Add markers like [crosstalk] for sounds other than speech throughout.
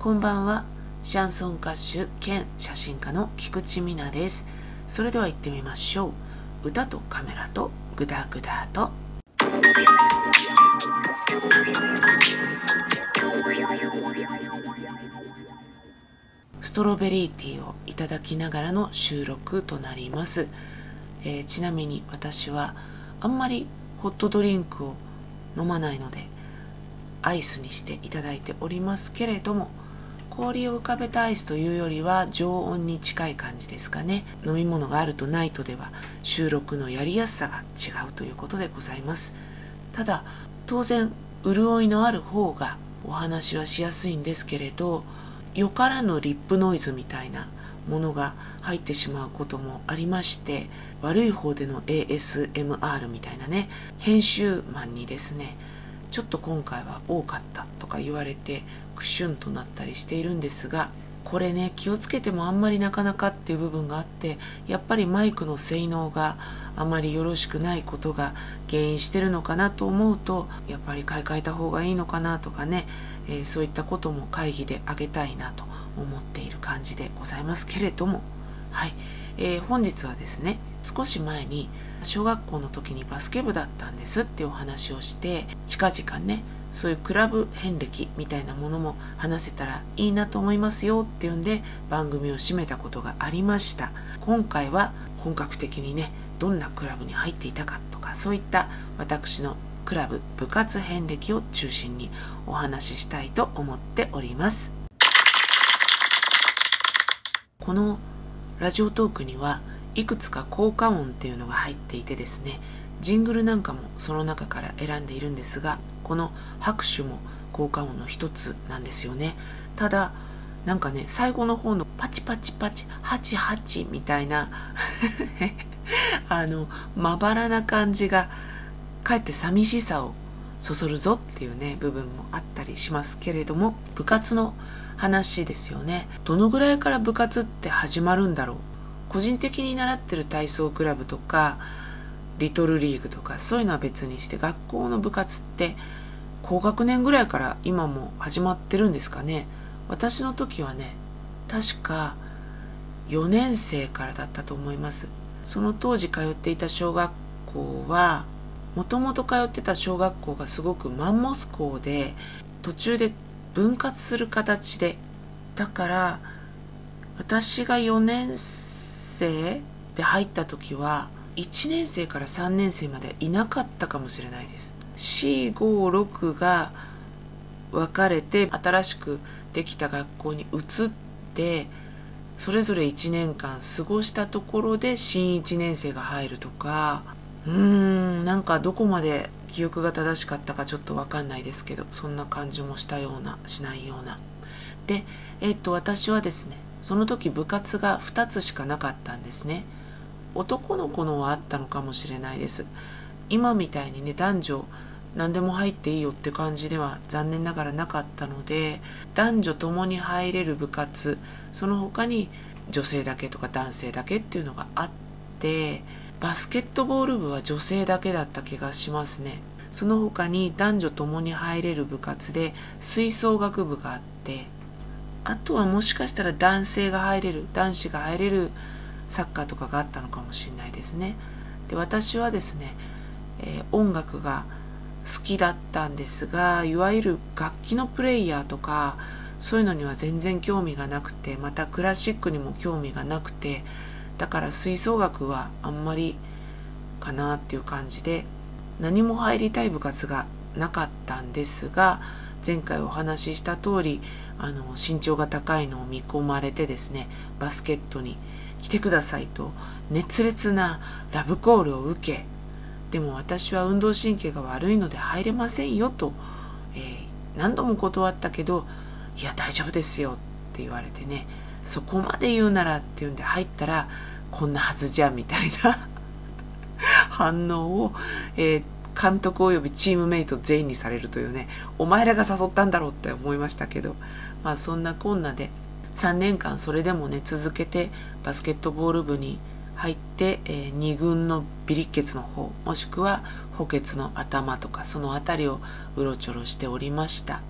こんばんは。シャンソン歌手兼写真家の菊池美奈です。それでは行ってみましょう。歌とカメラとグダグダと。ストロベリーティーをいただきながらの収録となります、えー、ちなみに私はあんまりホットドリンクを飲まないのでアイスにしていただいておりますけれども氷を浮かべたアイスというよりは常温に近い感じですかね。飲み物があるとないとでは収録のやりやすさが違うということでございます。ただ当然潤いのある方がお話はしやすいんですけれどよからぬリップノイズみたいなものが入ってしまうこともありまして悪い方での ASMR みたいなね編集マンにですねちょっと今回は多かったとか言われてクシュンとなったりしているんですがこれね気をつけてもあんまりなかなかっていう部分があってやっぱりマイクの性能があまりよろしくないことが原因してるのかなと思うとやっぱり買い替えた方がいいのかなとかね、えー、そういったことも会議で挙げたいなと思っている感じでございますけれどもはい、えー、本日はですね少し前に小学校の時にバスケ部だったんですってお話をして近々ねそういうクラブ遍歴みたいなものも話せたらいいなと思いますよっていうんで番組を締めたことがありました。今回は本格的にねどんなクラブに入っていたかとかそういった私のクラブ部活遍歴を中心にお話ししたいと思っております。このラジオトークにはいくつか効果音っていうのが入っていてですねジングルなんかもその中から選んでいるんですがこの拍手も効果音の一つなんですよね。ただなんかね最後の方のパチパチパチハチハチみたいな [laughs] あのまばらな感じがかえって寂しさをそそるぞっていうね部分もあったりしますけれども部活の話ですよね。どのぐらいから部活って始まるんだろう。個人的に習ってる体操クラブとかリトルリーグとかそういうのは別にして学校の部活って高学年ぐらいから今も始まってるんですかね。私の時はね確か4年生からだったと思います。その当時通っていた小学校はもともと通ってた小学校がすごくマンモス校で途中で分割する形で。だから私が4年生で入った時は1年生から3年生までいなかったかもしれないです。C56 が分かれて新しくできた学校に移ってそれぞれ1年間過ごしたところで新1年生が入るとか。うーんなんかどこまで記憶が正しかったかちょっと分かんないですけどそんな感じもしたようなしないような。でえっと私はですねその時部活が2つしかなかったんですね。男の子のはあったのかもしれないです。今みたいにね男女何でも入っていいよって感じでは残念ながらなかったので男女ともに入れる部活その他に女性だけとか男性だけっていうのがあってバスケットボール部は女性だけだった気がしますね。その他に男女ともに入れる部活で吹奏楽部があってあとはもしかしたら男性が入れる男子が入れるサッカーとかがあったのかもしれないですね。で私はですね、えー、音楽が好きだったんですがいわゆる楽器のプレイヤーとかそういうのには全然興味がなくてまたクラシックにも興味がなくてだから吹奏楽はあんまりかなっていう感じで何も入りたい部活がなかったんですが前回お話しした通りあの身長が高いのを見込まれてですねバスケットに来てくださいと熱烈なラブコールを受けでも私は運動神経が悪いので入れませんよと、えー、何度も断ったけどいや大丈夫ですよって言われてねそこまで言うならっていうんで入ったらこんなはずじゃみたいな [laughs] 反応を、えー、監督及びチームメイト全員にされるというねお前らが誘ったんだろうって思いましたけどまあそんなこんなで3年間それでもね続けてバスケットボール部に入って、えー、2軍のビリッケツの方もしくは補欠の頭とかその辺りをうろちょろしておりました。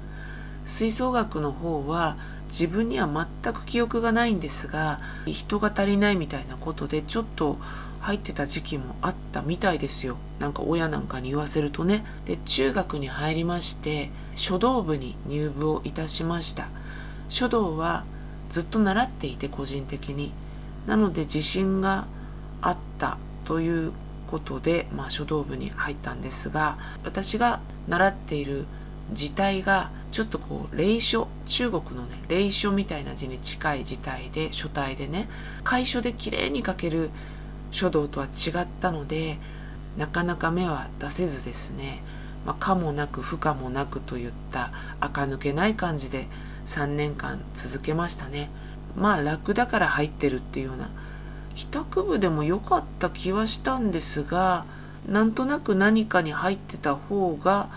吹奏楽の方は自分には全く記憶がないんですが人が足りないみたいなことでちょっと入ってた時期もあったみたいですよ。なんか親なんかに言わせるとね。で中学に入りまして書道部に入部をいたしました。書道はずっと習っていて個人的に。なので自信があったということで、まあ、書道部に入ったんですが私が習っている字体がちょっとこう霊書中国のね霊書みたいな字に近い字体で書体でね楷書で綺麗に書ける書道とは違ったのでなかなか目は出せずですね、まあ、可もなく不可もなくといった垢抜けない感じで3年間続けましたね。まあ楽だから入ってるっていうような帰宅部でも良かった気はしたんですがなんとなく何かに入ってた方が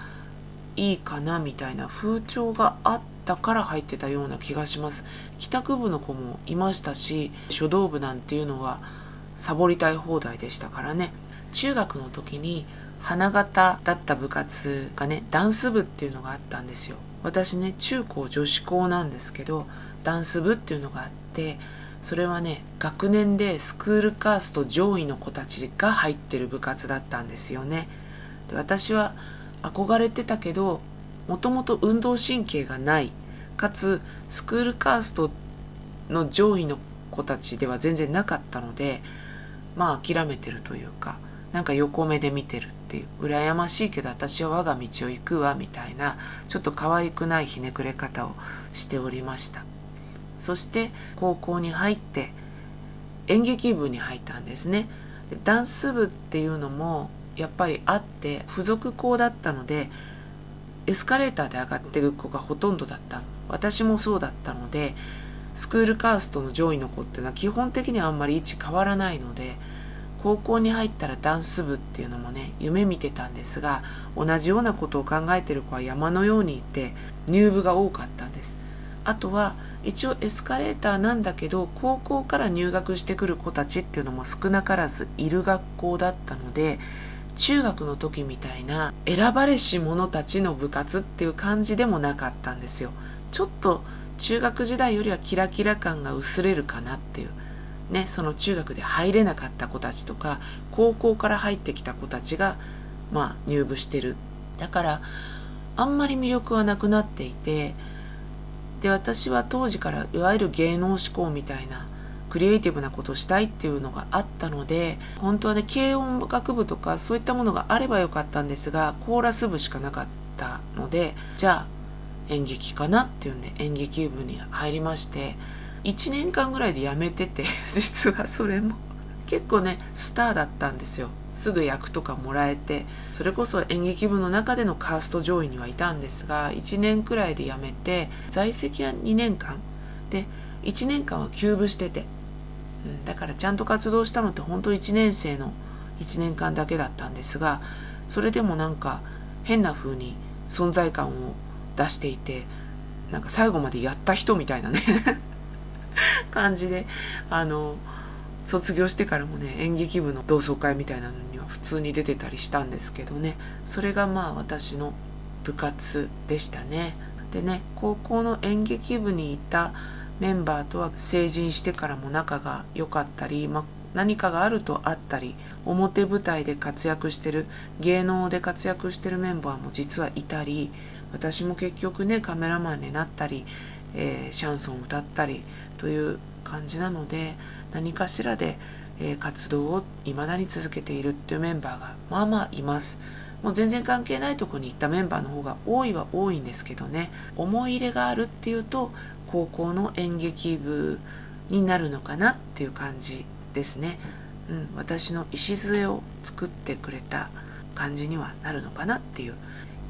いいかなみたいな風潮があったから入ってたような気がします。帰宅部の子もいましたし書道部なんていうのはサボりたい放題でしたからね。中学の時に花形だった部活がねダンス部っていうのがあったんですよ。私ね中高女子校なんですけどダンス部っていうのがあってそれはね学年でスクールカースト上位の子たちが入ってる部活だったんですよね。で私は憧れてたけどもともと運動神経がないかつスクールカーストの上位の子たちでは全然なかったのでまあ諦めてるというかなんか横目で見てるっていう羨ましいけど私は我が道を行くわみたいなちょっと可愛くないひねくれ方をしておりました。そして高校に入って演劇部に入ったんですね。ダンス部っていうのもやっぱりあって付属校だったのでエスカレーターで上がっていく子がほとんどだった私もそうだったのでスクールカーストの上位の子っていうのは基本的にはあんまり位置変わらないので高校に入ったらダンス部っていうのもね夢見てたんですが同じようなことを考えてる子は山のようにいて入部が多かったんです。あとは一応エスカレーターなんだけど高校から入学してくる子たちっていうのも少なからずいる学校だったので中学の時みたいな選ばれし者たちの部活っていう感じでもなかったんですよ。ちょっと中学時代よりはキラキラ感が薄れるかなっていう。ねその中学で入れなかった子たちとか高校から入ってきた子たちがまあ入部してる。だからあんまり魅力はなくなっていてで私は当時からいわゆる芸能志向みたいなクリエイティブなことをしたいっていうのがあったので本当はね軽音楽部とかそういったものがあればよかったんですがコーラス部しかなかったのでじゃあ演劇かなっていうんで演劇部に入りまして1年間ぐらいで辞めてて [laughs] 実はそれも。結構ねスターだったんですよ。すぐ役とかもらえてそれこそ演劇部の中でのカースト上位にはいたんですが1年くらいで辞めて在籍は2年間。で1年間は休部しててうん、だからちゃんと活動したのって本当1年生の1年間だけだったんですがそれでもなんか変な風に存在感を出していてなんか最後までやった人みたいなね [laughs] 感じであの卒業してからもね演劇部の同窓会みたいなのには普通に出てたりしたんですけどね。それがまあ私の部活でしたね。でね高校の演劇部にいたメンバーとは成人してからも仲が良かったり、ま、何かがあるとあったり表舞台で活躍してる芸能で活躍してるメンバーも実はいたり私も結局ねカメラマンになったり、えー、シャンソンを歌ったりという感じなので何かしらで、えー、活動を未だに続けているっていうメンバーがまあまあいます。もう全然関係ないとこに行ったメンバーの方が多いは多いんですけどね思い入れがあるっていうと高校の演劇部になるのかなっていう感じですね、うん、私の礎を作ってくれた感じにはなるのかなっていう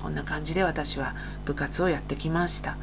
こんな感じで私は部活をやってきました。